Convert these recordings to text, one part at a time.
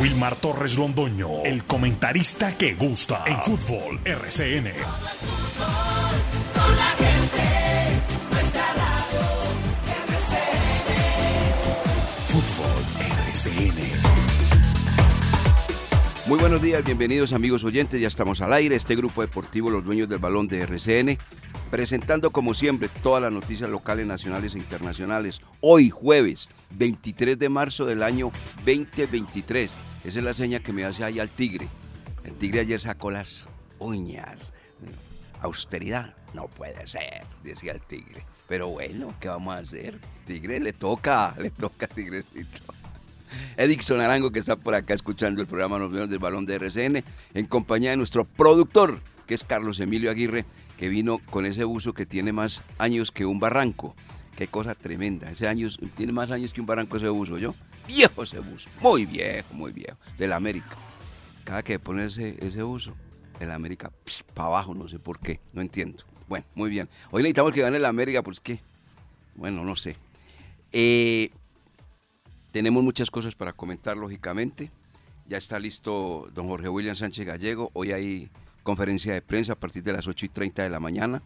Wilmar Torres Londoño, el comentarista que gusta en fútbol RCN. Fútbol RCN. Muy buenos días, bienvenidos amigos oyentes, ya estamos al aire, este grupo deportivo Los Dueños del Balón de RCN, presentando como siempre todas las noticias locales, nacionales e internacionales. Hoy jueves 23 de marzo del año 2023, esa es la seña que me hace ahí al tigre. El tigre ayer sacó las uñas. Austeridad, no puede ser, decía el tigre. Pero bueno, ¿qué vamos a hacer? Tigre le toca, le toca tigrecito. Edixon Arango, que está por acá escuchando el programa Los del Balón de RCN, en compañía de nuestro productor, que es Carlos Emilio Aguirre, que vino con ese buzo que tiene más años que un barranco. Qué cosa tremenda. Ese años, tiene más años que un barranco ese buzo, ¿yo? Viejo ese buzo. Muy viejo, muy viejo. De la América. Cada que pone ese, buzo, el América, para abajo, no sé por qué. No entiendo. Bueno, muy bien. Hoy necesitamos que gane la América, pues qué. Bueno, no sé. Eh, tenemos muchas cosas para comentar, lógicamente. Ya está listo don Jorge William Sánchez Gallego. Hoy hay conferencia de prensa a partir de las 8 y 30 de la mañana.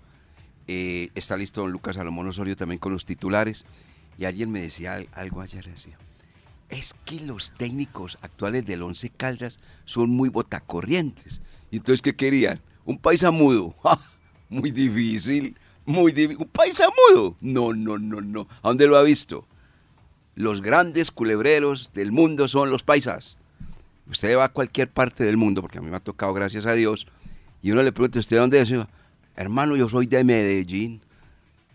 Eh, está listo don Lucas Salomón Osorio también con los titulares. Y alguien me decía algo ayer, decía, es que los técnicos actuales del Once Caldas son muy botacorrientes. Y entonces, ¿qué querían? Un paisa mudo. Muy difícil, muy. ¿Un paisa mudo? No, no, no, no. ¿A dónde lo ha visto? los grandes culebreros del mundo son los paisas. Usted va a cualquier parte del mundo, porque a mí me ha tocado, gracias a Dios, y uno le pregunta, ¿usted dónde es? Hermano, yo soy de Medellín.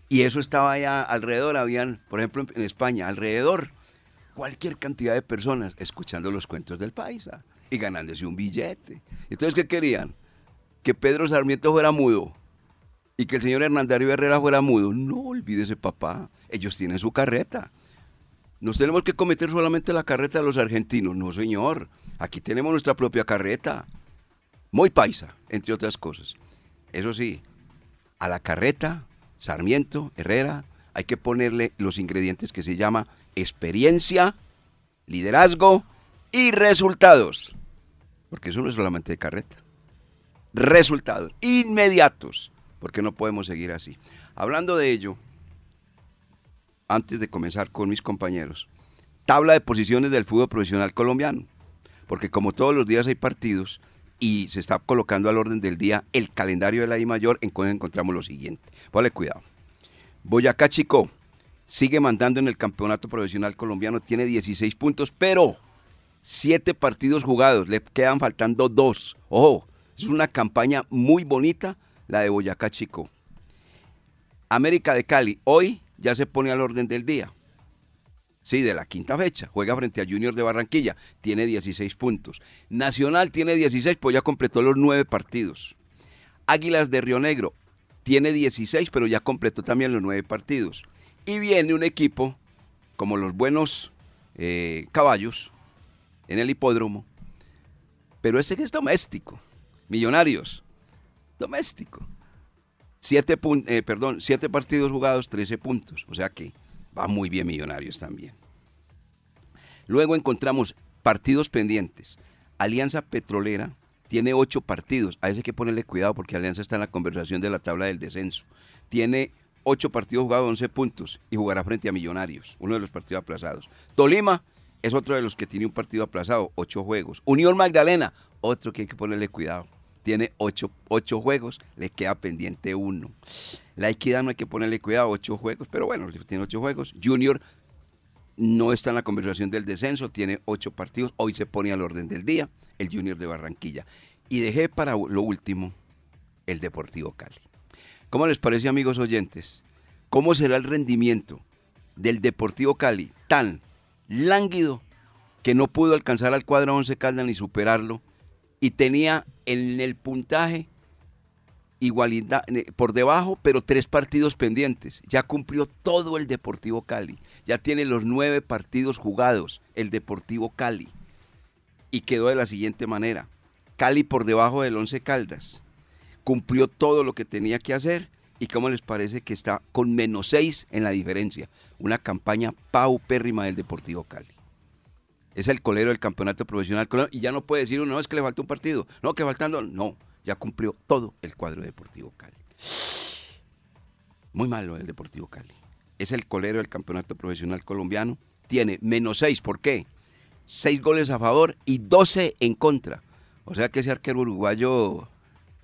Y eso estaba allá alrededor, habían, por ejemplo, en España, alrededor, cualquier cantidad de personas escuchando los cuentos del paisa y ganándose un billete. Entonces, ¿qué querían? Que Pedro Sarmiento fuera mudo y que el señor Hernandario Herrera fuera mudo. No olvídese, papá, ellos tienen su carreta. Nos tenemos que cometer solamente la carreta de los argentinos. No, señor. Aquí tenemos nuestra propia carreta. Muy paisa, entre otras cosas. Eso sí, a la carreta, Sarmiento, Herrera, hay que ponerle los ingredientes que se llama experiencia, liderazgo y resultados. Porque eso no es solamente de carreta. Resultados inmediatos. Porque no podemos seguir así. Hablando de ello, antes de comenzar con mis compañeros. Tabla de posiciones del fútbol profesional colombiano. Porque como todos los días hay partidos y se está colocando al orden del día el calendario de la I mayor, en encontramos lo siguiente. Vale, cuidado. Boyacá Chico sigue mandando en el campeonato profesional colombiano, tiene 16 puntos, pero 7 partidos jugados, le quedan faltando 2. Ojo, es una campaña muy bonita la de Boyacá Chico. América de Cali, hoy ya se pone al orden del día. Sí, de la quinta fecha. Juega frente a Junior de Barranquilla. Tiene 16 puntos. Nacional tiene 16, pues ya completó los nueve partidos. Águilas de Río Negro tiene 16, pero ya completó también los nueve partidos. Y viene un equipo como los buenos eh, caballos en el hipódromo. Pero ese que es doméstico. Millonarios. Doméstico. Siete, eh, perdón, partidos jugados, 13 puntos. O sea que va muy bien Millonarios también. Luego encontramos partidos pendientes. Alianza Petrolera tiene ocho partidos. A ese hay que ponerle cuidado porque Alianza está en la conversación de la tabla del descenso. Tiene ocho partidos jugados, 11 puntos y jugará frente a Millonarios, uno de los partidos aplazados. Tolima es otro de los que tiene un partido aplazado, ocho juegos. Unión Magdalena, otro que hay que ponerle cuidado tiene ocho, juegos, le queda pendiente uno. La equidad no hay que ponerle cuidado, ocho juegos, pero bueno, tiene ocho juegos. Junior no está en la conversación del descenso, tiene ocho partidos, hoy se pone al orden del día el Junior de Barranquilla. Y dejé para lo último el Deportivo Cali. ¿Cómo les parece, amigos oyentes? ¿Cómo será el rendimiento del Deportivo Cali tan lánguido que no pudo alcanzar al cuadro 11 Caldas ni superarlo y tenía en el puntaje igualdad por debajo, pero tres partidos pendientes. Ya cumplió todo el Deportivo Cali. Ya tiene los nueve partidos jugados el Deportivo Cali. Y quedó de la siguiente manera. Cali por debajo del Once Caldas. Cumplió todo lo que tenía que hacer. ¿Y cómo les parece que está con menos seis en la diferencia? Una campaña paupérrima del Deportivo Cali. Es el colero del campeonato profesional y ya no puede decir uno, no, es que le faltó un partido, no, que faltando, no, ya cumplió todo el cuadro Deportivo Cali. Muy malo el Deportivo Cali. Es el colero del campeonato profesional colombiano. Tiene menos seis, ¿por qué? Seis goles a favor y doce en contra. O sea que ese arquero uruguayo,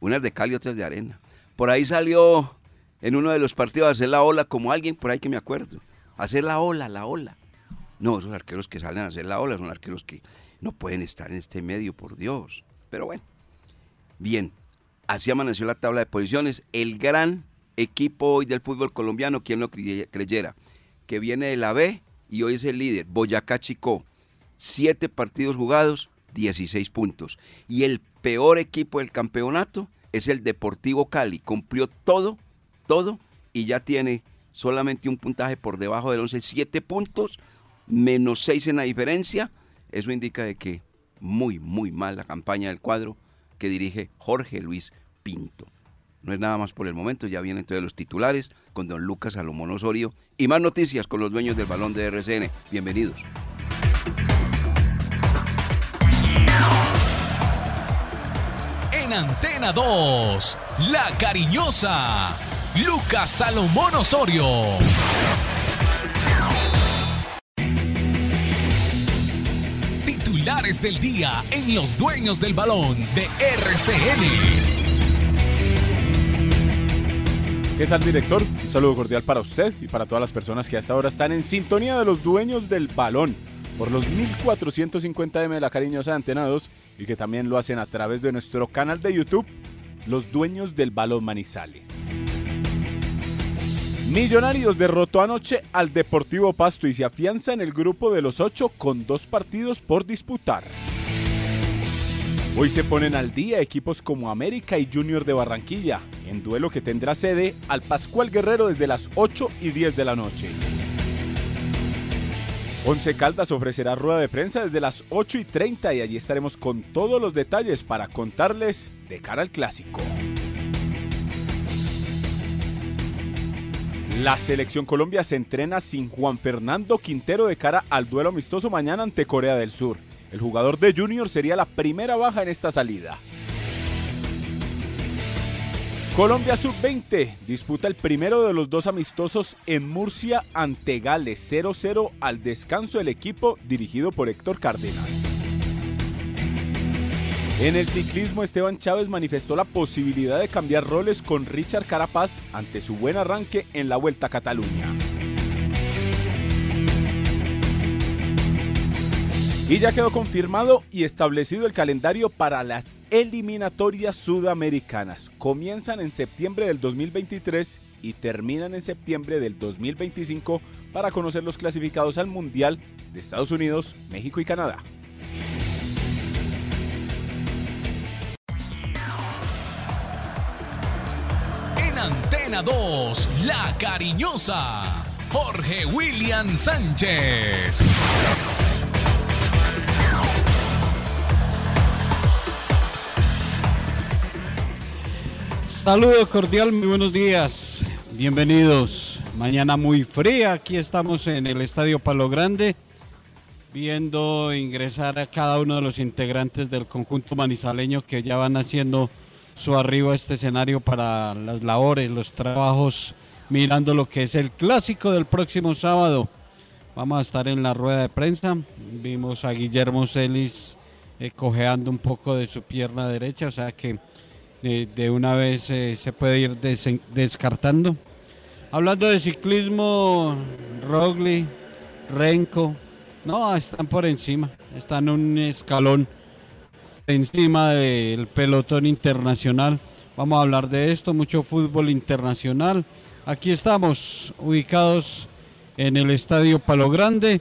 unas de Cali, otras de arena. Por ahí salió en uno de los partidos a hacer la ola como alguien por ahí que me acuerdo. Hacer la ola, la ola. No, esos arqueros que salen a hacer la ola son arqueros que no pueden estar en este medio, por Dios. Pero bueno, bien, así amaneció la tabla de posiciones. El gran equipo hoy del fútbol colombiano, quien lo creyera, que viene de la B y hoy es el líder, Boyacá Chico. Siete partidos jugados, 16 puntos. Y el peor equipo del campeonato es el Deportivo Cali. Cumplió todo, todo, y ya tiene solamente un puntaje por debajo del 11, 7 puntos, menos 6 en la diferencia. Eso indica de que muy, muy mal la campaña del cuadro que dirige Jorge Luis Pinto. No es nada más por el momento, ya vienen todos los titulares con don Lucas Salomón Osorio y más noticias con los dueños del balón de RCN. Bienvenidos. En Antena 2, La Cariñosa, Lucas Salomón Osorio. Titulares del día en Los Dueños del Balón de RCN. ¿Qué tal, director? Un saludo cordial para usted y para todas las personas que hasta ahora están en sintonía de los dueños del balón por los 1450M de la cariñosa Antena 2 y que también lo hacen a través de nuestro canal de YouTube, Los Dueños del Balón Manizales. Millonarios derrotó anoche al Deportivo Pasto y se afianza en el grupo de los ocho con dos partidos por disputar. Hoy se ponen al día equipos como América y Junior de Barranquilla, en duelo que tendrá sede al Pascual Guerrero desde las 8 y 10 de la noche. Once Caldas ofrecerá rueda de prensa desde las 8 y 30 y allí estaremos con todos los detalles para contarles de cara al clásico. La selección Colombia se entrena sin Juan Fernando Quintero de cara al duelo amistoso mañana ante Corea del Sur. El jugador de Junior sería la primera baja en esta salida. Colombia Sub-20 disputa el primero de los dos amistosos en Murcia ante Gales 0-0 al descanso del equipo dirigido por Héctor Cárdenas. En el ciclismo, Esteban Chávez manifestó la posibilidad de cambiar roles con Richard Carapaz ante su buen arranque en la Vuelta a Cataluña. Y ya quedó confirmado y establecido el calendario para las eliminatorias sudamericanas. Comienzan en septiembre del 2023 y terminan en septiembre del 2025 para conocer los clasificados al Mundial de Estados Unidos, México y Canadá. Antena 2, La Cariñosa, Jorge William Sánchez. Saludos cordial, muy buenos días. Bienvenidos. Mañana muy fría. Aquí estamos en el Estadio Palo Grande viendo ingresar a cada uno de los integrantes del conjunto manizaleño que ya van haciendo su arribo a este escenario para las labores, los trabajos, mirando lo que es el clásico del próximo sábado. Vamos a estar en la rueda de prensa. Vimos a Guillermo Celis eh, cojeando un poco de su pierna derecha, o sea que de, una vez eh, se puede ir descartando. Hablando de ciclismo, Rogli, Renko, no, están por encima, están un escalón encima del pelotón internacional. Vamos a hablar de esto, mucho fútbol internacional. Aquí estamos ubicados en el Estadio Palo Grande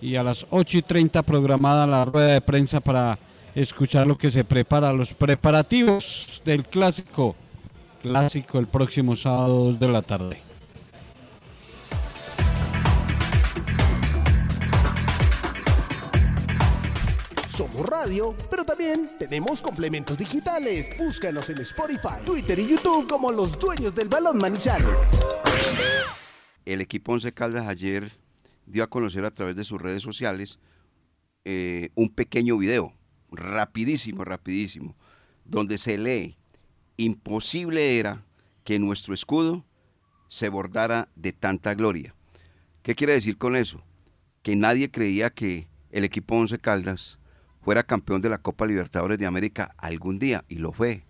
y a las 8 y 30 programada la rueda de prensa para escuchar lo que se prepara, los preparativos del clásico, clásico el próximo sábado de la tarde. Radio, pero también tenemos complementos digitales. Búscanos en Spotify, Twitter y YouTube como los dueños del balón Manizales. El equipo Once Caldas ayer dio a conocer a través de sus redes sociales eh, un pequeño video, rapidísimo, rapidísimo, donde se lee, imposible era que nuestro escudo se bordara de tanta gloria. ¿Qué quiere decir con eso? Que nadie creía que el equipo Once Caldas fuera campeón de la Copa Libertadores de América algún día, y lo fue.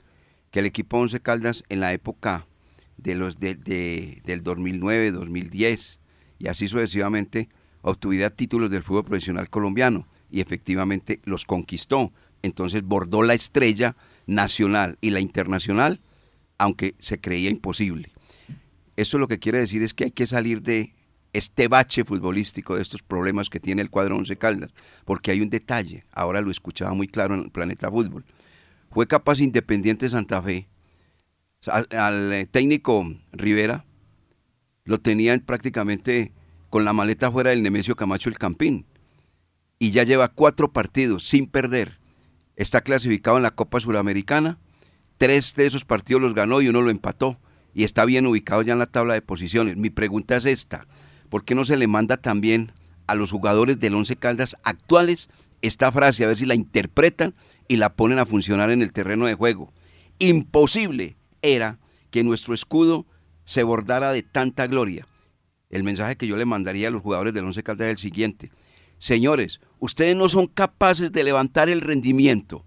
Que el equipo Once Caldas en la época de los de, del 2009, 2010 y así sucesivamente obtuviera títulos del fútbol profesional colombiano y efectivamente los conquistó. Entonces bordó la estrella nacional y la internacional, aunque se creía imposible. Eso lo que quiere decir es que hay que salir de este bache futbolístico, de estos problemas que tiene el cuadro Once Caldas, porque hay un detalle, ahora lo escuchaba muy claro en el Planeta Fútbol. Fue capaz Independiente Santa Fe, al, eh, técnico Rivera, lo tenían prácticamente con la maleta fuera del Nemesio Camacho el Campín, y ya lleva cuatro partidos sin perder. Está clasificado en la Copa Suramericana, tres de esos partidos los ganó y uno lo empató, y está bien ubicado ya en la tabla de posiciones. Mi pregunta es esta, ¿por qué no se le manda también a los jugadores del Once Caldas actuales esta frase, a ver si la interpretan y la ponen a funcionar en el terreno de juego? Imposible era que nuestro escudo se bordara de tanta gloria. El mensaje que yo le mandaría a los jugadores del Once Caldas es el siguiente. Señores, ustedes no son capaces de levantar el rendimiento,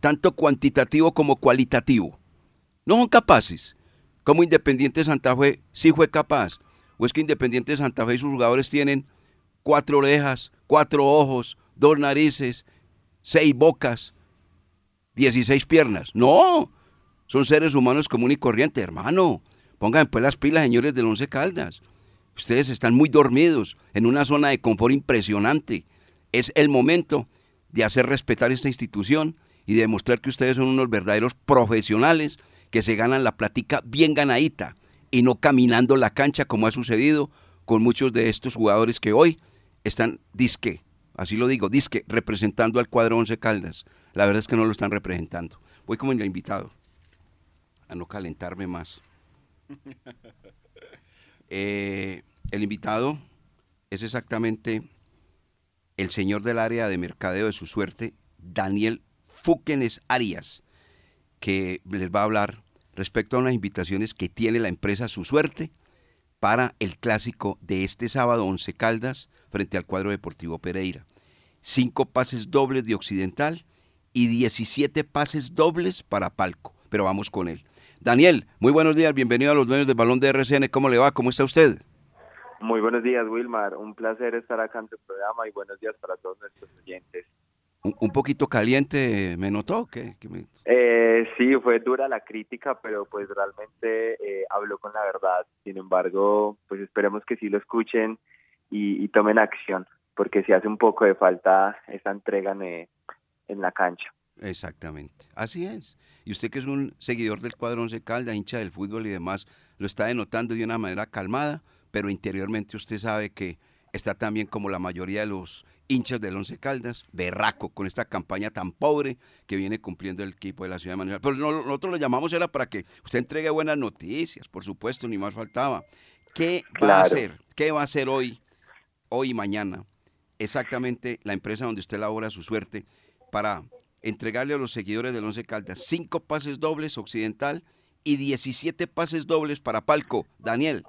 tanto cuantitativo como cualitativo. No son capaces. Como Independiente Santa Fe sí fue capaz. ¿O es que Independiente Santa Fe y sus jugadores tienen cuatro orejas, cuatro ojos, dos narices, seis bocas, dieciséis piernas? No, son seres humanos común y corriente, hermano. Pongan pues las pilas, señores del Once Caldas. Ustedes están muy dormidos en una zona de confort impresionante. Es el momento de hacer respetar esta institución y de demostrar que ustedes son unos verdaderos profesionales que se ganan la platica bien ganadita y no caminando la cancha como ha sucedido con muchos de estos jugadores que hoy están disque, así lo digo, disque, representando al cuadro Once Caldas. La verdad es que no lo están representando. Voy como el invitado, a no calentarme más. Eh, el invitado es exactamente el señor del área de mercadeo de su suerte, Daniel Fúquenes Arias, que les va a hablar respecto a unas invitaciones que tiene la empresa Su Suerte para el clásico de este sábado 11 Caldas frente al cuadro deportivo Pereira. Cinco pases dobles de Occidental y 17 pases dobles para Palco. Pero vamos con él. Daniel, muy buenos días, bienvenido a los dueños del balón de RCN. ¿Cómo le va? ¿Cómo está usted? Muy buenos días, Wilmar. Un placer estar acá en tu programa y buenos días para todos nuestros oyentes. Un, poquito caliente, ¿me notó? ¿Qué, Eh, sí, fue dura la crítica, pero pues realmente eh, habló con la verdad. Sin embargo, pues esperemos que sí lo escuchen y, tomen acción, porque si hace un poco de falta esa entrega en la cancha. Exactamente, así es. Y usted que es un seguidor del cuadro Once Calda, hincha del fútbol y demás, lo está denotando de una manera calmada, pero interiormente usted sabe que está también como la mayoría de los hinchas del Once Caldas, berraco con esta campaña tan pobre que viene cumpliendo el equipo de la ciudad de Manuel. Pero nosotros lo llamamos era para que usted entregue buenas noticias, por supuesto, ni más faltaba. ¿Qué va a hacer? ¿Qué va a hacer hoy, hoy y mañana? Exactamente la empresa donde usted labora su suerte para entregarle a los seguidores del Once Caldas cinco pases dobles occidental y 17 pases dobles para Palco. Daniel.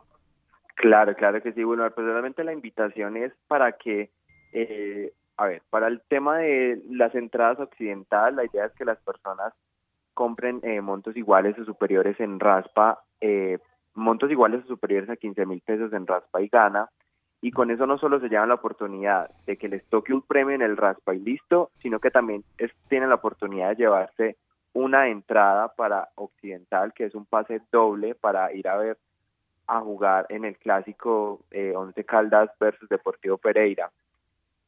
Claro, claro que sí. Bueno, personalmente pues la invitación es para que, eh, a ver, para el tema de las entradas occidental, la idea es que las personas compren eh, montos iguales o superiores en raspa, eh, montos iguales o superiores a 15 mil pesos en raspa y gana y con eso no solo se llevan la oportunidad de que les toque un premio en el raspa y listo, sino que también tienen la oportunidad de llevarse una entrada para Occidental, que es un pase doble para ir a ver a jugar en el clásico eh, Once Caldas versus Deportivo Pereira.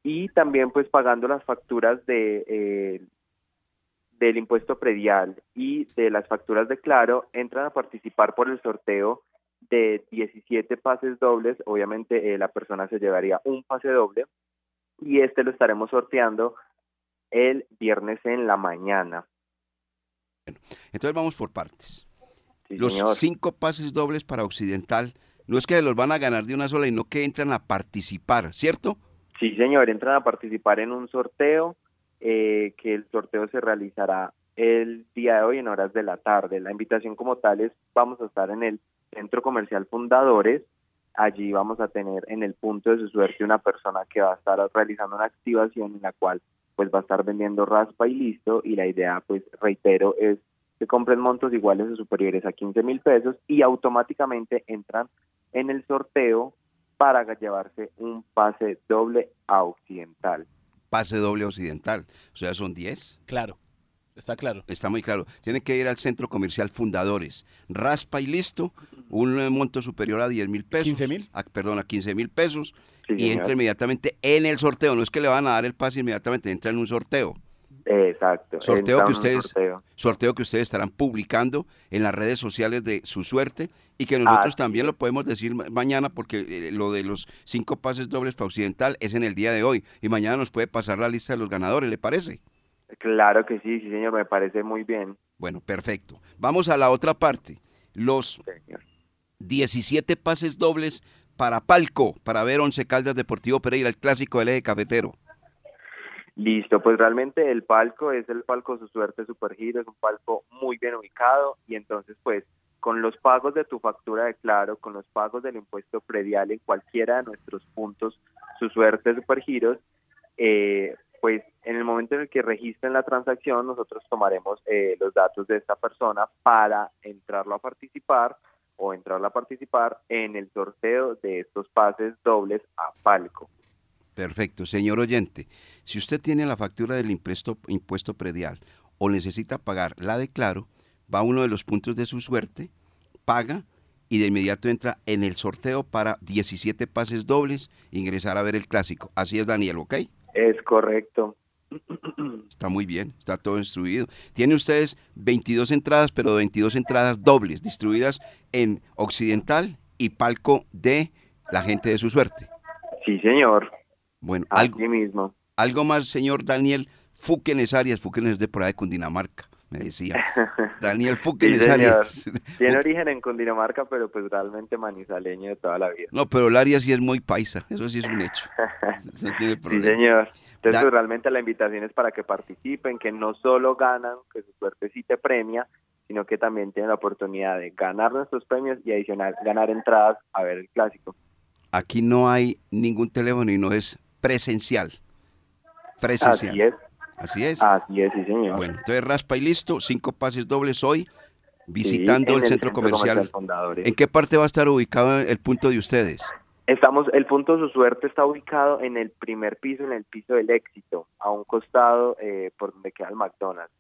Y también pues pagando las facturas de eh, del impuesto predial y de las facturas de Claro, entran a participar por el sorteo de 17 pases dobles, obviamente eh, la persona se llevaría un pase doble y este lo estaremos sorteando el viernes en la mañana. entonces vamos por partes. los cinco pases dobles para Occidental no es que los van a ganar de una sola, y no que entran a participar, ¿cierto? Sí, señor, entran a participar en un sorteo eh, que el sorteo se realizará el día de hoy en horas de la tarde. La invitación como tal es, vamos a estar en el Centro Comercial Fundadores, allí vamos a tener en el punto de su suerte una persona que va a estar realizando una activación en la cual pues va a estar vendiendo raspa y listo y la idea pues reitero es que compren montos iguales o superiores a 15 mil pesos y automáticamente entran en el sorteo para llevarse un pase doble a Occidental. Pase doble occidental, o sea, son 10. Claro, está claro. Está muy claro. Tiene que ir al centro comercial Fundadores. Raspa y listo, un monto superior a 10 mil pesos. 15 mil. perdón, a 15 mil pesos. Sí, y señor. entra inmediatamente en el sorteo. No es que le van a dar el pase inmediatamente, entra en un sorteo. Exacto. Sorteo que ustedes, sorteo. Sorteo que ustedes estarán publicando en las redes sociales de su suerte y que nosotros también lo podemos decir ma- mañana porque eh, lo de los cinco pases dobles para Occidental es en el día de hoy y mañana nos puede pasar la lista de los ganadores, ¿le parece? Claro que sí, sí señor, me parece muy bien. Bueno, perfecto. Vamos a la otra parte. Los Señor. 17 pases dobles para Palco, para ver Once Caldas Deportivo Pereira, el clásico del eje cafetero. Listo, pues realmente el palco es el palco Su Suerte Supergiro, es un palco muy bien ubicado y entonces pues con los pagos de tu factura de Claro, con los pagos del impuesto predial en cualquiera de nuestros puntos Su Suerte Supergiros, eh, pues en el momento en el que registren la transacción nosotros tomaremos eh, los datos de esta persona para entrarlo a participar o entrarla a participar en el sorteo de estos pases dobles a palco. Perfecto. Señor oyente, si usted tiene la factura del impuesto, impuesto predial o necesita pagar la de Claro, va a uno de los puntos de su suerte, paga y de inmediato entra en el sorteo para 17 pases dobles, ingresar a ver el clásico. Así es, Daniel, ¿ok? Es correcto. Está muy bien, está todo instruido. Tiene ustedes 22 entradas, pero 22 entradas dobles, distribuidas en Occidental y Palco de la gente de su suerte. Sí, señor. Bueno, algo, Así mismo. Algo más, señor Daniel Fúquenes Arias. Fúquenes es de por ahí de Cundinamarca, me decía. Daniel Sí, Fúquenes. Arias. Tiene origen en Cundinamarca, pero pues realmente manizaleño de toda la vida. No, pero el Arias sí es muy paisa, eso sí es un hecho. No tiene Sí, problema. señor. Entonces, pues, realmente la invitación es para que participen, que no solo ganan, que su suerte sí te premia, sino que también tienen la oportunidad de ganar nuestros premios y adicional ganar entradas a ver el clásico. Aquí no hay ningún teléfono y no es presencial. Presencial. Así es, Así es. así es, sí, señor. Bueno, entonces raspa y listo, cinco pases dobles hoy, visitando el centro comercial. ¿En qué parte va a estar ubicado el punto de ustedes? Estamos, el punto de su suerte está ubicado en el primer piso, en el piso del éxito, a un costado eh, por donde queda el McDonald's.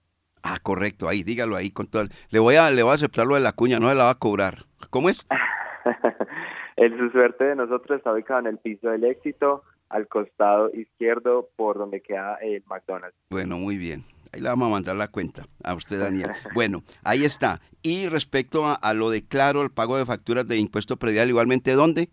Ah, correcto, ahí, dígalo ahí con todo. el- Le voy a, le voy a aceptar lo de la cuña, no se la va a cobrar. ¿Cómo es? el su suerte de nosotros está ubicado en el piso del éxito, al costado izquierdo por donde queda el McDonald's. Bueno, muy bien. Ahí le vamos a mandar la cuenta a usted, Daniel. Bueno, ahí está. Y respecto a, a lo de claro, el pago de facturas de impuesto predial, igualmente, ¿dónde?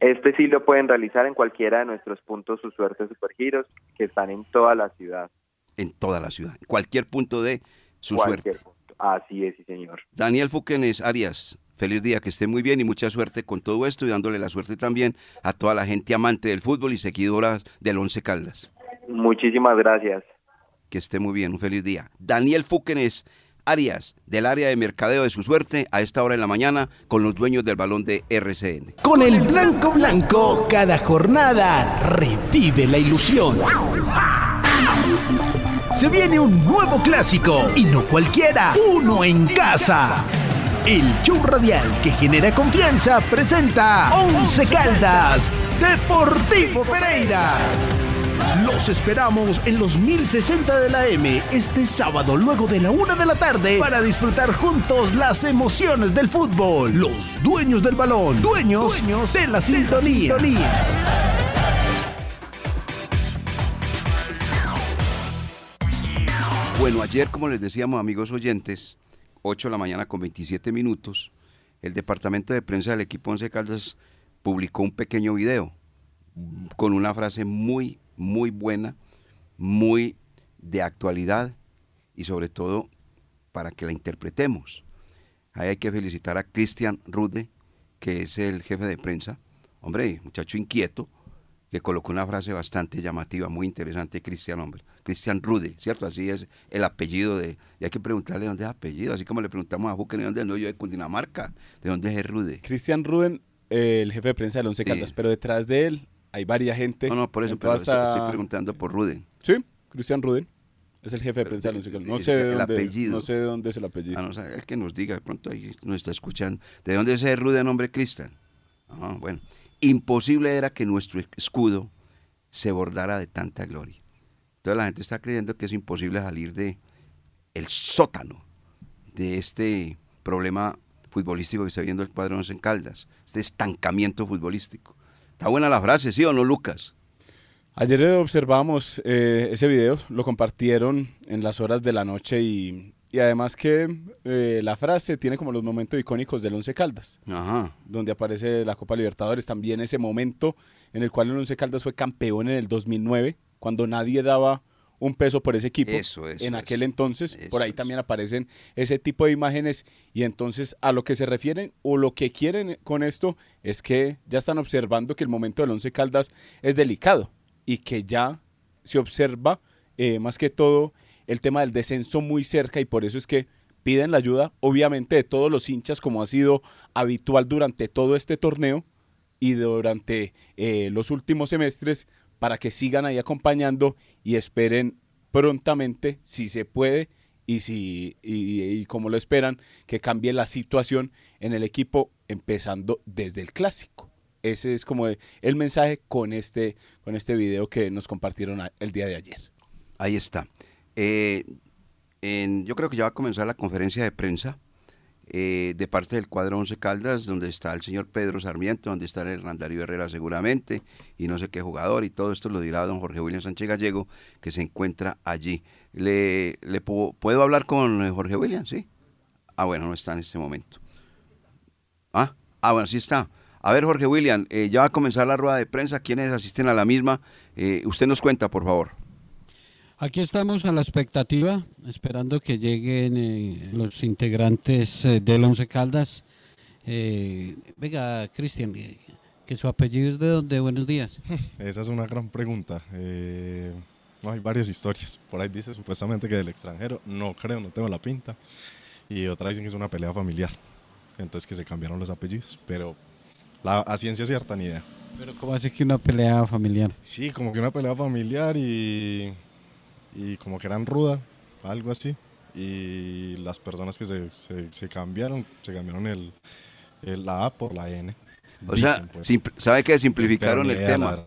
Este sí lo pueden realizar en cualquiera de nuestros puntos su suerte supergiros que están en toda la ciudad. En toda la ciudad, en cualquier punto de su cualquier suerte. punto. Así es, sí, señor. Daniel Fúquenes Arias, feliz día, que esté muy bien y mucha suerte con todo esto y dándole la suerte también a toda la gente amante del fútbol y seguidora del Once Caldas. Muchísimas gracias. Que esté muy bien, un feliz día. Daniel Fúquenes Arias, del área de mercadeo de su suerte, a esta hora en la mañana, con los dueños del balón de RCN. Con el blanco blanco, cada jornada revive la ilusión. Se viene un nuevo clásico y no cualquiera, uno en casa. El show radial que genera confianza presenta Once Caldas, Deportivo Pereira. Los esperamos en los 1060 de la M este sábado luego de la una de la tarde para disfrutar juntos las emociones del fútbol. Los dueños del balón, dueños, de la sintonía. Bueno, ayer, como les decíamos, amigos oyentes, 8 de la mañana con 27 minutos, el departamento de prensa del equipo Once Caldas publicó un pequeño video con una frase muy, muy buena, muy de actualidad y sobre todo para que la interpretemos. Ahí hay que felicitar a Cristian Rude, que es el jefe de prensa. Hombre, muchacho inquieto, que colocó una frase bastante llamativa, muy interesante, Cristian Hombre. Cristian Rude, ¿cierto? Así es el apellido de... Y hay que preguntarle dónde es el apellido, así como le preguntamos a Juque, ¿de dónde no? Yo de Cundinamarca, ¿de dónde es el Rude? Cristian Ruden, eh, el jefe de prensa del Once Sí. Caldas, pero detrás de él hay varias gente. No, no, por eso, pero estoy, preguntando por Rude. Sí, Cristian Ruden. Es el jefe de prensa del el- Once Caldas. No el- sé de el dónde, apellido. no sé de dónde es el apellido. Ah, no, o sea, el que nos diga, de pronto ahí nos está escuchando. ¿De dónde es ese Rude nombre Cristian? Ah, bueno. Imposible era que nuestro escudo se bordara de tanta gloria. Entonces la gente está creyendo que es imposible salir de el sótano de este problema futbolístico que está viendo el cuadro Once en Caldas, este estancamiento futbolístico. Está buena la frase, ¿sí o no, Lucas? Ayer observamos eh, ese video, lo compartieron en las horas de la noche y, y además que eh, la frase tiene como los momentos icónicos del Once Caldas, Ajá. donde aparece la Copa Libertadores, también ese momento en el cual el Once Caldas fue campeón en el 2009, cuando nadie daba un peso por ese equipo. Eso, eso, en eso. aquel entonces, por ahí también aparecen ese tipo de imágenes y entonces a lo que se refieren o lo que quieren con esto es que ya están observando que el momento del Once Caldas es delicado y que ya se observa eh, más que todo el tema del descenso muy cerca y por eso es que piden la ayuda obviamente de todos los hinchas como ha sido habitual durante todo este torneo y durante eh, los últimos semestres para que sigan ahí acompañando y esperen prontamente, si se puede y, si, y, como lo esperan, que cambie la situación en el equipo empezando desde el clásico. Ese es como el mensaje con este, con este video que nos compartieron el día de ayer. Ahí está. Eh, yo creo que ya va a comenzar la conferencia de prensa eh, de parte del cuadro Once Caldas, donde está el señor Pedro Sarmiento, donde está el Hernandario Herrera seguramente, y no sé qué jugador, y todo esto lo dirá don Jorge William Sánchez Gallego, que se encuentra allí. ¿Le, le pu- ¿Puedo hablar con eh, Jorge William? Sí. Ah, bueno, no está en este momento. Ah, ah bueno, sí está. A ver, Jorge William, eh, ya va a comenzar la rueda de prensa. ¿Quiénes asisten a la misma? Eh, usted nos cuenta, por favor. Aquí estamos a la expectativa, esperando que lleguen eh, los integrantes eh, del Once Caldas. Eh, venga, Cristian, eh, que su apellido es de dónde, buenos días. Esa es una gran pregunta. Eh, no, hay varias historias. Por ahí dice supuestamente que del extranjero. No creo, no tengo la pinta. Y otra dicen que es una pelea familiar. Entonces que se cambiaron los apellidos. Pero la, a ciencia cierta ni idea. Pero ¿cómo hace que una pelea familiar? Sí, como que una pelea familiar y, y como que eran ruda, algo así. Y las personas que se, se, se cambiaron, se cambiaron el, el- la A por la N. O sea, pues. ¿sabe que Pero simplificaron el la tema?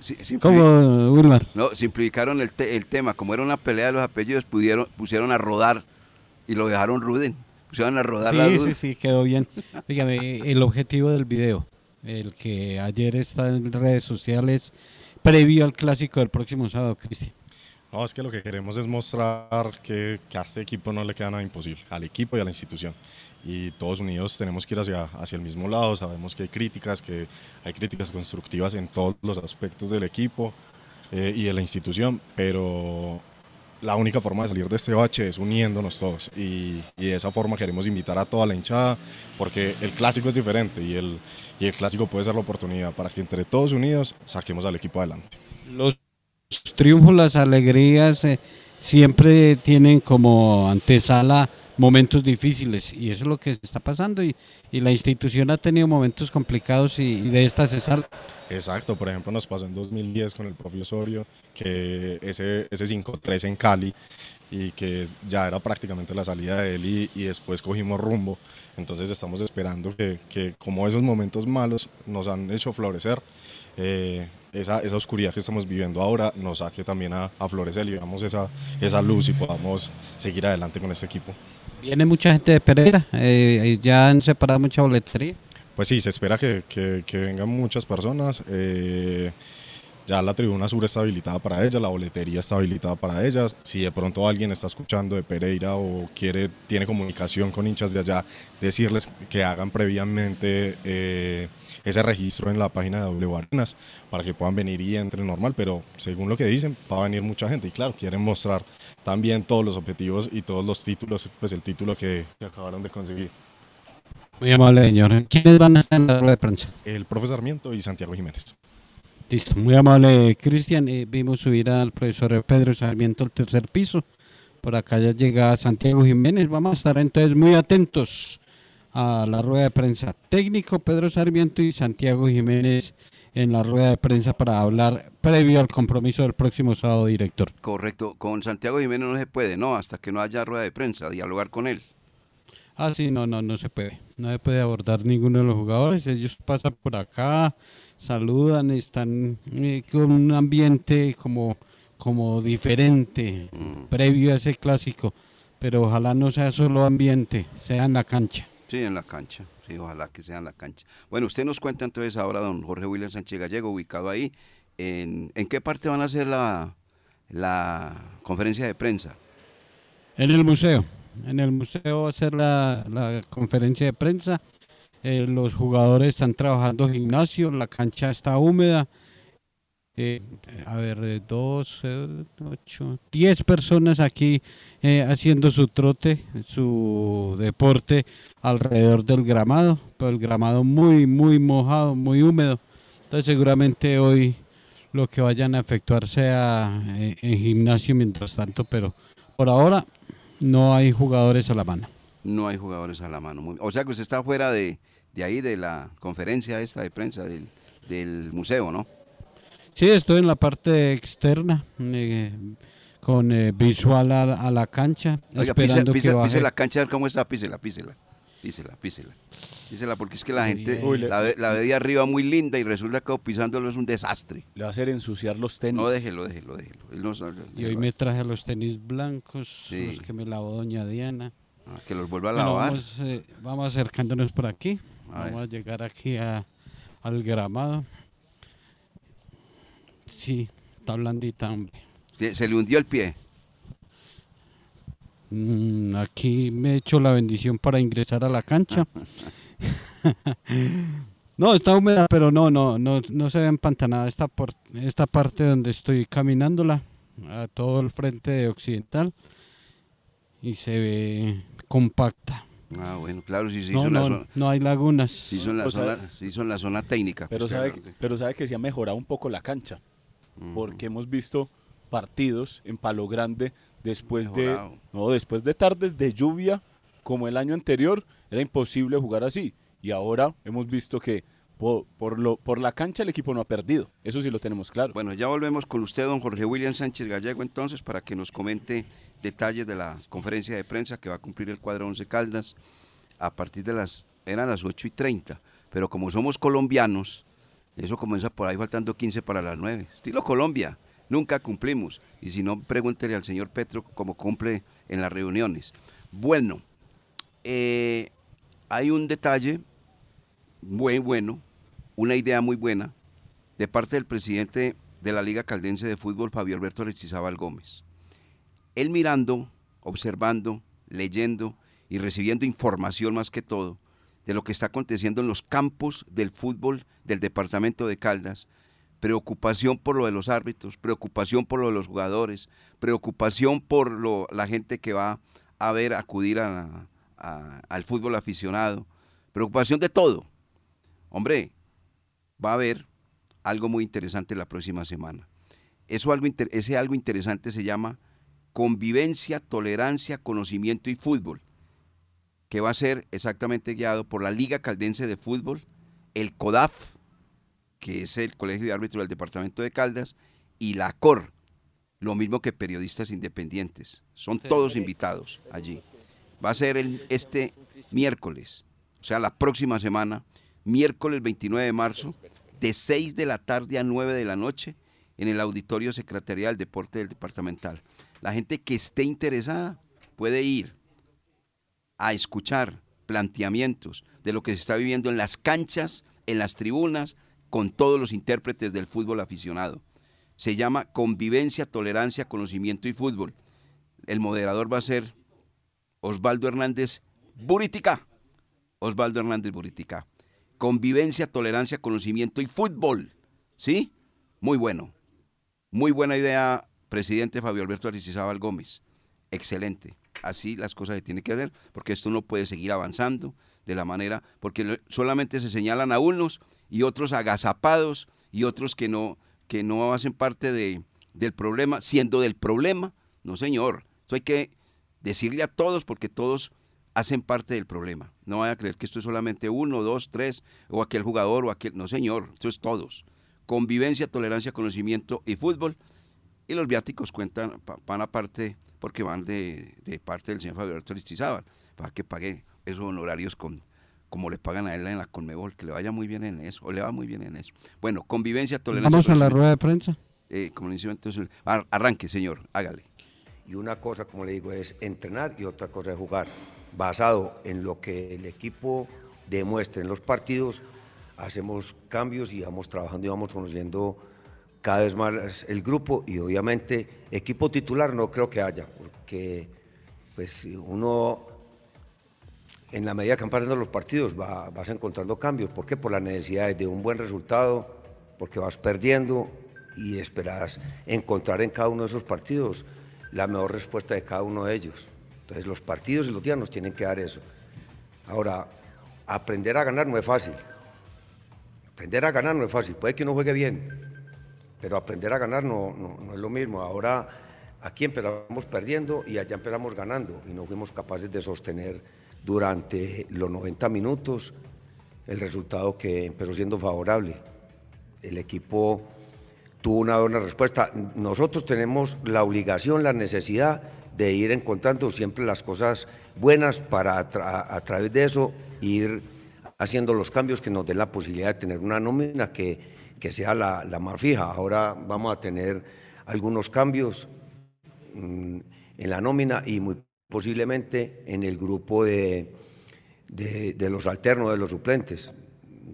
Sí, ¿Cómo, Wilmar? No, simplificaron el, te- el tema. Como era una pelea de los apellidos, pudieron, pusieron a rodar y lo dejaron Ruden. Pusieron a rodar la Sí, duda. sí, sí, quedó bien. Dígame, el objetivo del video, el que ayer está en redes sociales, previo al clásico del próximo sábado, Cristian. No, es que lo que queremos es mostrar que, que a este equipo no le queda nada imposible, al equipo y a la institución. Y todos unidos tenemos que ir hacia, hacia el mismo lado. Sabemos que hay críticas, que hay críticas constructivas en todos los aspectos del equipo eh, y de la institución, pero la única forma de salir de este bache es uniéndonos todos. Y, y de esa forma queremos invitar a toda la hinchada, porque el clásico es diferente y el, y el clásico puede ser la oportunidad para que entre todos unidos saquemos al equipo adelante. Los triunfos, las alegrías, eh, siempre tienen como antesala momentos difíciles y eso es lo que está pasando y, y la institución ha tenido momentos complicados y, de estas se sale. Exacto, por ejemplo nos pasó en 2010 con el profe Osorio, que ese, ese 5-3 en Cali y que ya era prácticamente la salida de él y, y después cogimos rumbo. Entonces estamos esperando que, que como esos momentos malos nos han hecho florecer, eh, esa, esa oscuridad que estamos viviendo ahora nos saque también a, a florecer y veamos esa, esa luz y podamos seguir adelante con este equipo. Viene mucha gente de Pereira, eh, ya han separado mucha boletería. Pues sí, se espera que, que- que vengan muchas personas. eh, ya la tribuna sur está habilitada para ellas, la boletería está habilitada para ellas. Si de pronto alguien está escuchando de Pereira o quiere, tiene comunicación con hinchas de allá, decirles que hagan previamente eh, ese registro en la página de W Arenas para que puedan venir y entren normal. Pero según lo que dicen, va a venir mucha gente y claro, quieren mostrar también todos los objetivos y todos los títulos, pues el título que- que acabaron de conseguir. Muy amable, señor. ¿Quiénes van a estar en la rueda de prensa? El profe Sarmiento y Santiago Jiménez. Listo, muy amable Cristian. Eh, vimos subir al profesor Pedro Sarmiento al tercer piso. Por acá ya llega Santiago Jiménez. Vamos a estar entonces muy atentos a la rueda de prensa. Técnico Pedro Sarmiento y Santiago Jiménez en la rueda de prensa para hablar previo al compromiso del próximo sábado, director. Correcto, con Santiago Jiménez no se puede, ¿no? Hasta que no haya rueda de prensa, dialogar con él. Ah, sí, no, no, no se puede. No se puede abordar ninguno de los jugadores. Ellos pasan por acá, saludan, están eh, con un ambiente como, como diferente, Mm. previo a ese clásico. Pero ojalá no sea solo ambiente, sea en la cancha. Sí, en la cancha. Sí, ojalá que sea en la cancha. Bueno, usted nos cuenta entonces ahora, don Jorge William Sánchez Gallego, ubicado ahí. ¿En, en qué parte van a hacer la, la conferencia de prensa? En el museo. En el museo va a ser la, la conferencia de prensa. Eh, los jugadores están trabajando gimnasio, la cancha está húmeda. Eh, a ver, eh, dos, ocho, diez personas aquí haciendo su trote, su deporte alrededor del gramado, pero el gramado muy, muy mojado, muy húmedo. Entonces seguramente hoy lo que vayan a efectuar sea en gimnasio mientras tanto, pero por ahora no hay jugadores a la mano. No hay jugadores a la mano. O sea que usted está fuera de, de ahí, de la conferencia esta de prensa del, del museo, ¿no? Sí, estoy en la parte externa, eh, con eh, visual a, a la cancha, Oiga, esperando pise- que baje. pise la cancha, a ver cómo está, písela, písela. Písela, písela. Písela, porque es que la gente Uy, le- la, ve, la ve de arriba muy linda y resulta que pisándolo es un desastre. Le va a hacer ensuciar los tenis. No, déjelo, déjelo, déjelo. Él no sabe- Y hoy me traje los tenis blancos, Sí. los que me lavó doña Diana. Ah, que los vuelva a Bueno, lavar. vamos, eh, vamos acercándonos por aquí. A vamos a llegar aquí a- al gramado. Sí, está blandita, hombre. Se le hundió el pie. Mm, aquí me he hecho la bendición para ingresar a la cancha. no, está húmeda, pero no, no, no, no se ve empantanada esta, por- esta parte donde estoy caminándola, a todo el frente de occidental, y se ve compacta. Ah, bueno, claro, sí se no, no, zona. no hay lagunas. Se hizo en la, O zona, hizo en la zona técnica. Pero pues, sabe, claro que- pero sabe que se ha mejorado un poco la cancha. Porque hemos visto partidos en Palo Grande después Mejorado. de no después de tardes de lluvia como el año anterior era imposible jugar así y ahora hemos visto que por, por lo por la cancha el equipo no ha perdido eso sí lo tenemos claro Bueno, ya volvemos con usted, don Jorge William Sánchez Gallego, entonces, para que nos comente detalles de la conferencia de prensa que va a cumplir el cuadro 11 Caldas a partir de las, eran las 8 y 30, pero como somos colombianos, eso comienza por ahí faltando 15 para las 9. Estilo Colombia, nunca cumplimos. Y si no, pregúntele al señor Petro cómo cumple en las reuniones. Bueno, eh, hay un detalle muy bueno, una idea muy buena, de parte del presidente de la Liga Caldense de Fútbol, Fabio Alberto Aristizábal Gómez. Él mirando, observando, leyendo y recibiendo información más que todo de lo que está aconteciendo en los campos del fútbol del departamento de Caldas, preocupación por lo de los árbitros, preocupación por lo de los jugadores, preocupación por lo, la gente que va a ver, acudir al fútbol aficionado, preocupación de todo. Hombre, va a haber algo muy interesante la próxima semana. Eso algo ese algo interesante se llama convivencia, tolerancia, conocimiento y fútbol, que va a ser exactamente guiado por la Liga Caldense de Fútbol, el CODAF, que es el Colegio de Árbitros del Departamento de Caldas, y la COR, lo mismo que periodistas independientes. Son todos invitados allí. Va a ser el, este miércoles, o sea, la próxima semana, miércoles 29 de marzo, de 6 de la tarde a 9 de la noche, en el Auditorio Secretarial del Deporte del Departamental. La gente que esté interesada puede ir a escuchar planteamientos de lo que se está viviendo en las canchas, en las tribunas, con todos los intérpretes del fútbol aficionado. Se llama Convivencia, Tolerancia, Conocimiento y Fútbol. El moderador va a ser Osvaldo Hernández Buritica. Osvaldo Hernández Buritica. Convivencia, tolerancia, conocimiento y fútbol. ¿Sí? Muy bueno. Muy buena idea, presidente Fabio Alberto Aristizábal Gómez. Excelente. Así las cosas se tienen que hacer, porque esto no puede seguir avanzando de la manera, porque solamente se señalan a unos y otros agazapados y otros que no, que no hacen parte de, del problema, siendo del problema. No, señor. Esto hay que decirle a todos porque todos hacen parte del problema. No vaya a creer que esto es solamente uno, dos, tres, o aquel jugador o aquel. No, señor, esto es todos. Convivencia, tolerancia, conocimiento y fútbol. Y los viáticos cuentan, van aparte, porque van de, parte del señor Fabio Aristizábal, para que pague esos honorarios con, como le pagan a él en la Conmebol, que le vaya muy bien en eso, o le va muy bien en eso. Bueno, convivencia, tolerancia. Vamos a la rueda de prensa. Eh, entonces, arranque, señor, hágale. Y una cosa, como le digo, es entrenar y otra cosa es jugar basado en lo que el equipo demuestre en los partidos, hacemos cambios y vamos trabajando y vamos conociendo cada vez más el grupo y obviamente equipo titular no creo que haya, porque pues uno en la medida que van pasando los partidos va, vas encontrando cambios. ¿Por qué? Por la necesidad de un buen resultado, porque vas perdiendo y esperas encontrar en cada uno de esos partidos la mejor respuesta de cada uno de ellos. Entonces los partidos y los días nos tienen que dar eso. Ahora, aprender a ganar no es fácil. Aprender a ganar no es fácil. Puede que uno juegue bien, pero aprender a ganar no, no, es lo mismo. Ahora aquí empezamos perdiendo y allá empezamos ganando y no fuimos capaces de sostener durante los 90 minutos el resultado que empezó siendo favorable. El equipo tuvo una buena respuesta. Nosotros tenemos la obligación, la necesidad de ir encontrando siempre las cosas buenas para a, través de eso ir haciendo los cambios que nos den la posibilidad de tener una nómina que, sea la, más fija. Ahora vamos a tener algunos cambios mm, en la nómina y muy posiblemente en el grupo de, de, los alternos, de los suplentes.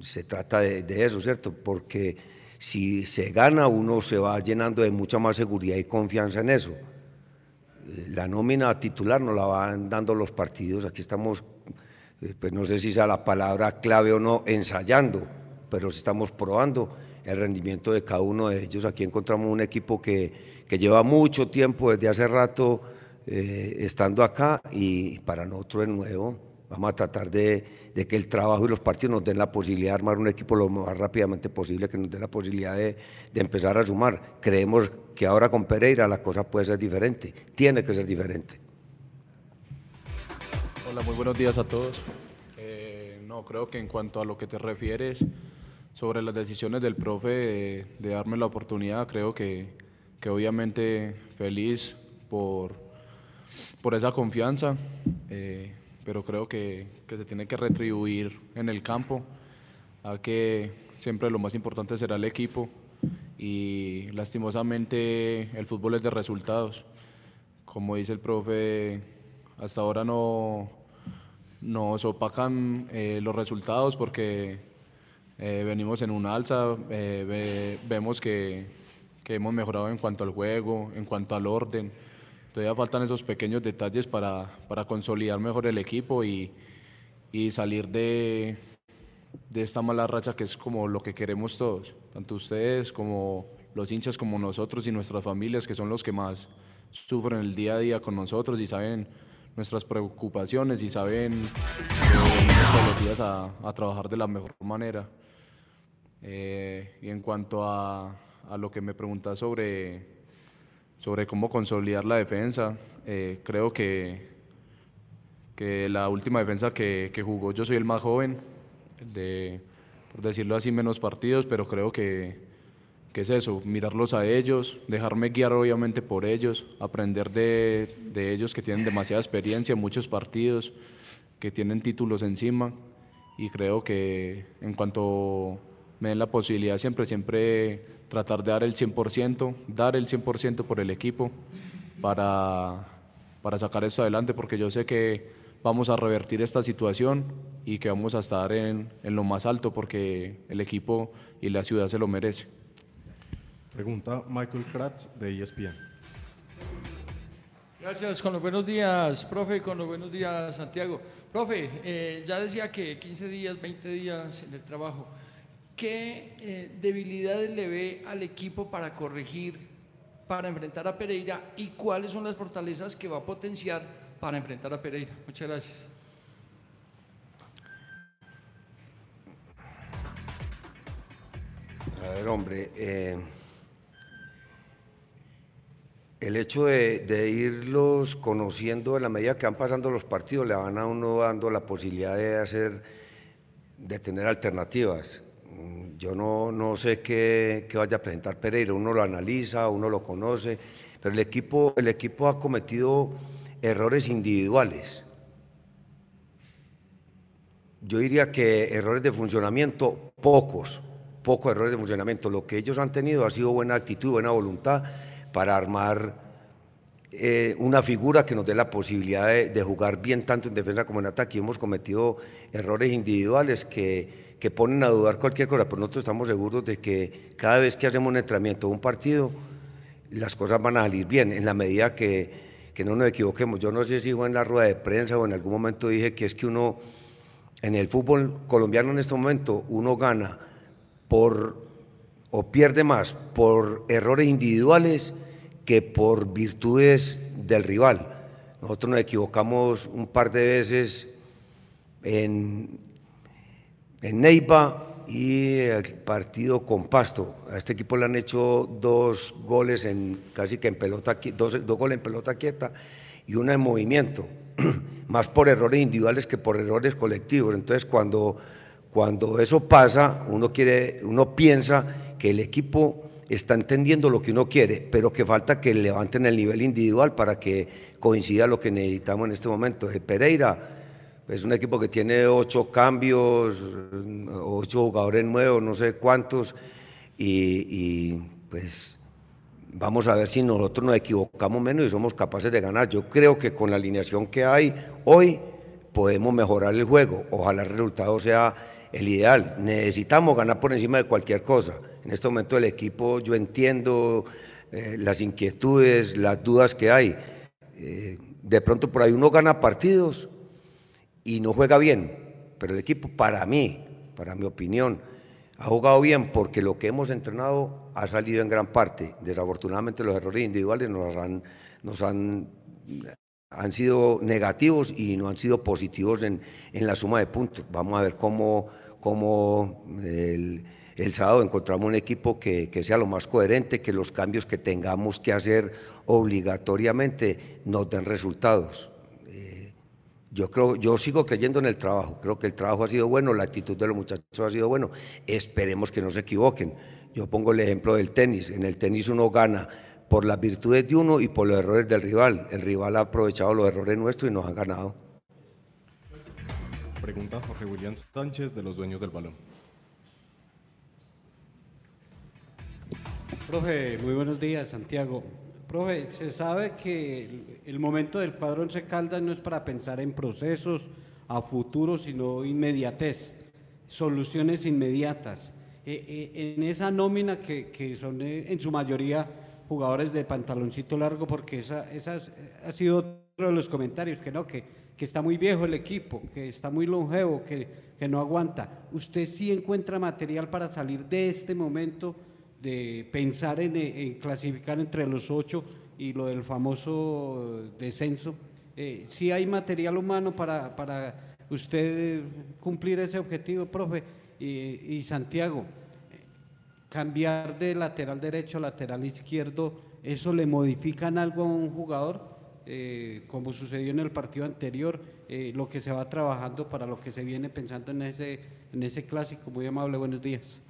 Se trata de, de eso, ¿cierto? Porque si se gana uno se va llenando de mucha más seguridad y confianza en eso la nómina titular nos la van dando los partidos. Aquí estamos, eh, pues no sé si sea la palabra clave o no, ensayando, pero estamos probando el rendimiento de cada uno de ellos. Aquí encontramos un equipo que, lleva mucho tiempo, desde hace rato, eh, estando acá y para nosotros es nuevo. Vamos a tratar de, que el trabajo y los partidos nos den la posibilidad de armar un equipo lo más rápidamente posible, que nos dé la posibilidad de, empezar a sumar. Creemos que ahora con Pereira la cosa puede ser diferente, tiene que ser diferente. Hola, muy buenos días a todos. Eh, no, creo que en cuanto a lo que te refieres sobre las decisiones del profe de, darme la oportunidad, creo que, obviamente feliz por, por esa confianza. Eh, pero creo que, se tiene que retribuir en el campo, a que siempre lo más importante será el equipo y lastimosamente el fútbol es de resultados. Como dice el profe, hasta ahora no nos opacan eh, los resultados porque eh, venimos en un alza, eh, vemos que, que hemos mejorado en cuanto al juego, en cuanto al orden Todavía faltan esos pequeños detalles para, para consolidar mejor el equipo y, y salir de, de, esta mala racha que es como lo que queremos todos, tanto ustedes como los hinchas como nosotros y nuestras familias que son los que más sufren el día a día con nosotros y saben nuestras preocupaciones y saben todos los días a, a, trabajar de la mejor manera. Eh, y en cuanto a, lo que me preguntas sobre sobre cómo consolidar la defensa. Eh, creo que, que la última defensa que, jugó yo soy el más joven, de, por decirlo así, menos partidos, pero creo que, que, es eso, mirarlos a ellos, dejarme guiar obviamente por ellos, aprender de, de ellos que tienen demasiada experiencia, muchos partidos, que tienen títulos encima y creo que en cuanto me den la posibilidad siempre, siempre tratar de dar el 100%, dar el 100% por el equipo para, para sacar esto adelante, porque yo sé que vamos a revertir esta situación y que vamos a estar en, en lo más alto porque el equipo y la ciudad se lo merece. Pregunta Michael Kratz de ESPN. Gracias, con los buenos días, profe, con los buenos días, Santiago. Profe, eh, ya decía que 15 días, 20 días en el trabajo. ¿Qué eh, debilidades le ve al equipo para corregir, para enfrentar a Pereira y cuáles son las fortalezas que va a potenciar para enfrentar a Pereira? Muchas gracias. A ver, hombre, eh, el hecho de, irlos conociendo en la medida que van pasando los partidos, le van a uno dando la posibilidad de hacer, de tener alternativas. Mm, yo no, no sé qué, qué, vaya a presentar Pereira, uno lo analiza, uno lo conoce, pero el equipo, el equipo ha cometido errores individuales. Yo diría que errores de funcionamiento, pocos, pocos errores de funcionamiento. Lo que ellos han tenido ha sido buena actitud, buena voluntad para armar eh, una figura que nos dé la posibilidad de, jugar bien tanto en defensa como en ataque. Hemos cometido errores individuales que, que, ponen a dudar cualquier cosa, pero nosotros estamos seguros de que cada vez que hacemos un entrenamiento o un partido, las cosas van a salir bien, en la medida que, que no nos equivoquemos. Yo no sé si fue en la rueda de prensa o en algún momento dije que es que uno, en el fútbol colombiano en este momento, uno gana por o pierde más por errores individuales que por virtudes del rival. Nosotros nos equivocamos un par de veces en, en Neiva y el partido con Pasto. A este equipo le han hecho dos goles en casi que en pelota dos, dos goles en pelota quieta y uno en movimiento, más por errores individuales que por errores colectivos. Entonces cuando, cuando eso pasa, uno quiere, uno piensa que el equipo está entendiendo lo que uno quiere, pero que falta que levanten el nivel individual para que coincida lo que necesitamos en este momento. Pereira es un equipo que tiene ocho cambios, ocho jugadores nuevos, no sé cuántos, y, pues vamos a ver si nosotros nos equivocamos menos y somos capaces de ganar. Yo creo que con la alineación que hay hoy podemos mejorar el juego. Ojalá el resultado sea el ideal. Necesitamos ganar por encima de cualquier cosa. En este momento el equipo, yo entiendo eh, las inquietudes, las dudas que hay. Eh, de pronto por ahí uno gana partidos y no juega bien, pero el equipo para mí, para mi opinión, ha jugado bien porque lo que hemos entrenado ha salido en gran parte. Desafortunadamente los errores individuales nos han, nos han, han sido negativos y no han sido positivos en, en la suma de puntos. Vamos a ver cómo, cómo el el sábado encontramos un equipo que, sea lo más coherente, que los cambios que tengamos que hacer obligatoriamente nos den resultados. Yo, creo, yo sigo creyendo en el trabajo, creo que el trabajo ha sido bueno, la actitud de los muchachos ha sido bueno, esperemos que no se equivoquen. Yo pongo el ejemplo del tenis, en el tenis uno gana por las virtudes de uno y por los errores del rival. El rival ha aprovechado los errores nuestros y nos han ganado. Pregunta Jorge William Sánchez de los dueños del balón. Profe, muy buenos días, Santiago. Profe, se sabe que el momento del cuadro Once Caldas no es para pensar en procesos a futuro, sino inmediatez, soluciones inmediatas. Eh, eh, en esa nómina que, son eh, en su mayoría jugadores de pantaloncito largo, porque esa, esa ha sido otro de los comentarios, que no, que, que está muy viejo el equipo, que está muy longevo, que, que no aguanta. ¿Usted sí encuentra material para salir de este momento? De pensar en, clasificar entre los ocho y lo del famoso descenso. Eh, si hay material humano para, para usted cumplir ese objetivo, profe. Y, Santiago, cambiar de lateral derecho a lateral izquierdo, ¿eso le modifican algo a un jugador? Eh, como sucedió en el partido anterior, eh, lo que se va trabajando para lo que se viene pensando en ese, en ese clásico. Muy amable, buenos días.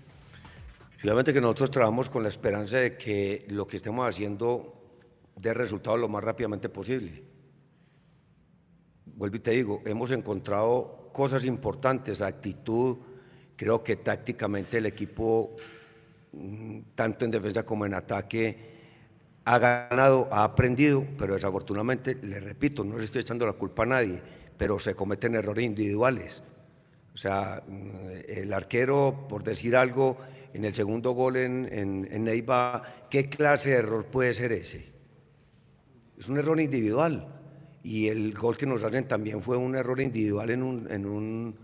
Obviamente que nosotros trabajamos con la esperanza de que lo que estemos haciendo dé resultado lo más rápidamente posible. Vuelvo y te digo, hemos encontrado cosas importantes, actitud, creo que tácticamente el equipo, mm, tanto en defensa como en ataque, ha ganado, ha aprendido, pero desafortunadamente, le repito, no le estoy echando la culpa a nadie, pero se cometen errores individuales. O sea, mm, el arquero, por decir algo, en el segundo gol en, en, Neiva, ¿qué clase de error puede ser ese? Es un error individual. Y el gol que nos hacen también fue un error individual en, un, en, un,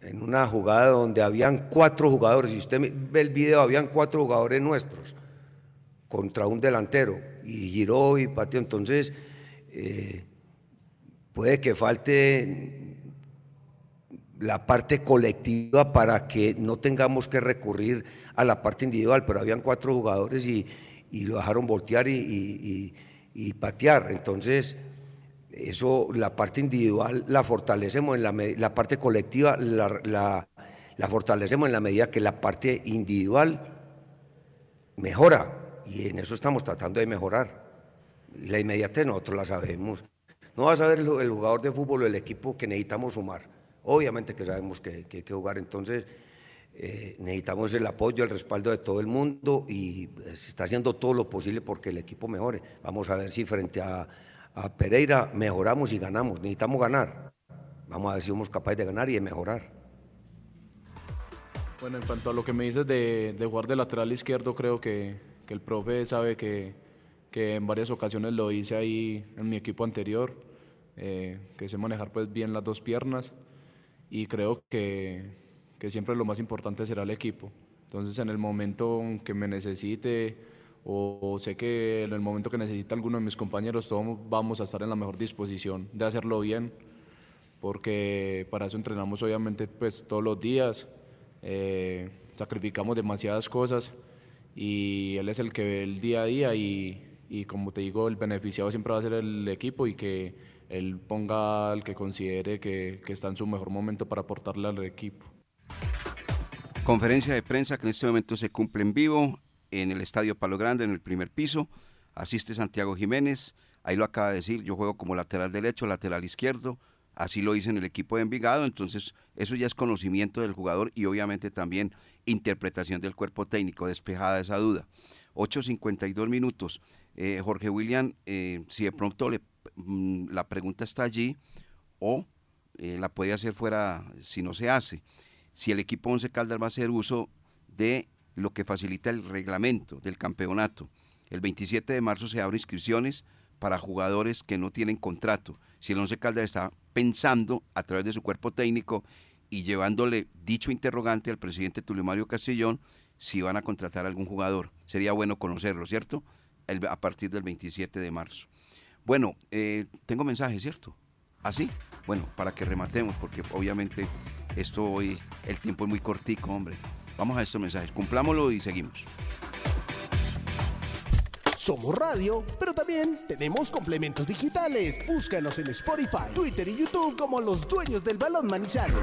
en una jugada donde habían cuatro jugadores. Si usted ve el video, habían cuatro jugadores nuestros contra un delantero. Y giró y pateó. Entonces, eh, puede que falte la parte colectiva para que no tengamos que recurrir a la parte individual, pero habían cuatro jugadores y, lo dejaron voltear y, patear. Entonces, eso, la parte individual la fortalecemos, en la, la parte colectiva la, la, fortalecemos en la medida que la parte individual mejora y en eso estamos tratando de mejorar. La inmediatez nosotros la sabemos. No va a saber el, jugador de fútbol o el equipo que necesitamos sumar. Obviamente que sabemos que, hay que jugar, entonces eh, necesitamos el apoyo, el respaldo de todo el mundo y eh, se está haciendo todo lo posible porque el equipo mejore. Vamos a ver si frente a, Pereira mejoramos y ganamos. Necesitamos ganar. Vamos a ver si somos capaces de ganar y de mejorar. Bueno, en cuanto a lo que me dices de, jugar de lateral izquierdo, creo que, el profe sabe que, en varias ocasiones lo hice ahí en mi equipo anterior, eh, que sé manejar pues bien las dos piernas y creo que, siempre lo más importante será el equipo. Entonces en el momento que me necesite o, sé que en el momento que necesite alguno de mis compañeros, todos vamos a estar en la mejor disposición de hacerlo bien, porque para eso entrenamos obviamente pues todos los días eh, sacrificamos demasiadas cosas y él es el que ve el día a día y, como te digo, el beneficiado siempre va a ser el equipo y que él ponga al que considere que, está en su mejor momento para aportarle al equipo. Conferencia de prensa que en este momento se cumple en vivo en el Estadio Palo Grande, en el primer piso. Asiste Santiago Jiménez, ahí lo acaba de decir, yo juego como lateral derecho, lateral izquierdo, Así lo hice en el equipo de Envigado, entonces eso ya es conocimiento del jugador y obviamente también interpretación del cuerpo técnico, despejada esa duda. 8.52 minutos. Eh, Jorge William, eh, si de pronto le, la pregunta está allí o eh, la puede hacer fuera si no se hace. Si el equipo Once Caldas va a hacer uso de lo que facilita el reglamento del campeonato. El 27 de marzo se abren inscripciones para jugadores que no tienen contrato. Si el Once Caldas está pensando a través de su cuerpo técnico y llevándole dicho interrogante al presidente Tulio Mario Castellón si van a contratar a algún jugador. Sería bueno conocerlo, ¿cierto? a partir del 27 de marzo. Bueno, eh, tengo mensaje, ¿cierto? ¿Así? ¿Ah, bueno, para que rematemos, porque obviamente esto hoy, el tiempo es muy cortico, hombre. Vamos a estos mensajes, cumplámoslo y seguimos. Somos radio, pero también tenemos complementos digitales. Búscanos en Spotify, Twitter y YouTube como los dueños del balón Manizales.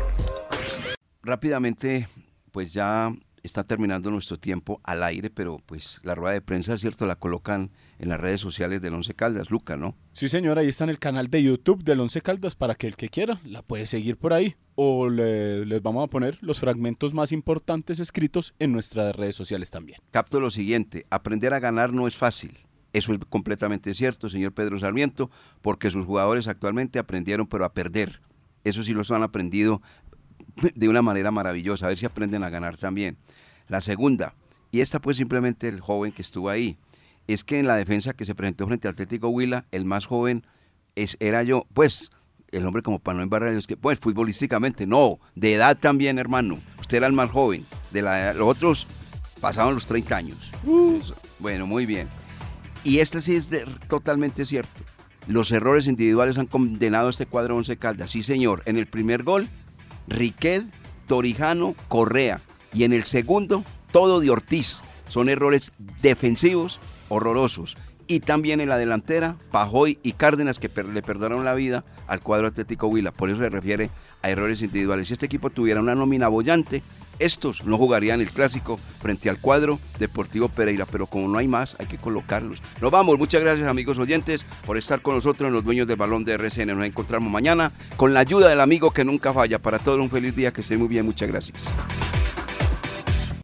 Rápidamente, pues ya está terminando nuestro tiempo al aire, pero pues la rueda de prensa, ¿cierto? La colocan en las redes sociales del Once Caldas, Luca, ¿no? Sí, señor, ahí está en el canal de YouTube del Once Caldas para que el que quiera la puede seguir por ahí. O les vamos a poner los fragmentos más importantes escritos en nuestras redes sociales también. Capto lo siguiente, aprender a ganar no es fácil. Eso es completamente cierto, señor Pedro Sarmiento, porque sus jugadores actualmente aprendieron pero a perder. Eso sí los han aprendido de una manera maravillosa, a ver si aprenden a ganar también. La segunda, y esta pues simplemente el joven que estuvo ahí, es que en la defensa que se presentó frente al Atlético Huila, el más joven es, era yo, pues el hombre como para no embarrar, es que, pues futbolísticamente, no, de edad también, hermano. Usted era el más joven, de la, los otros pasaban los 30 años. Uh. Bueno, muy bien. Y este sí es totalmente cierto. Los errores individuales han condenado a este cuadro 11 Caldas. Sí, señor. En el primer gol, Riquet, Torijano, Correa. Y en el segundo, todo de Ortiz. Son errores defensivos horrorosos. Y también en la delantera, Pajoy y Cárdenas que le perdonaron la vida al cuadro Atlético Huila. Por eso se refiere a errores individuales. Si este equipo tuviera una nómina bollante, estos no jugarían el clásico frente al cuadro Deportivo Pereira, pero como no hay más, hay que colocarlos. Nos vamos, muchas gracias amigos oyentes por estar con nosotros en los dueños del balón de RCN. Nos encontramos mañana con la ayuda del amigo que nunca falla. Para todos un feliz día, que esté muy bien, muchas gracias.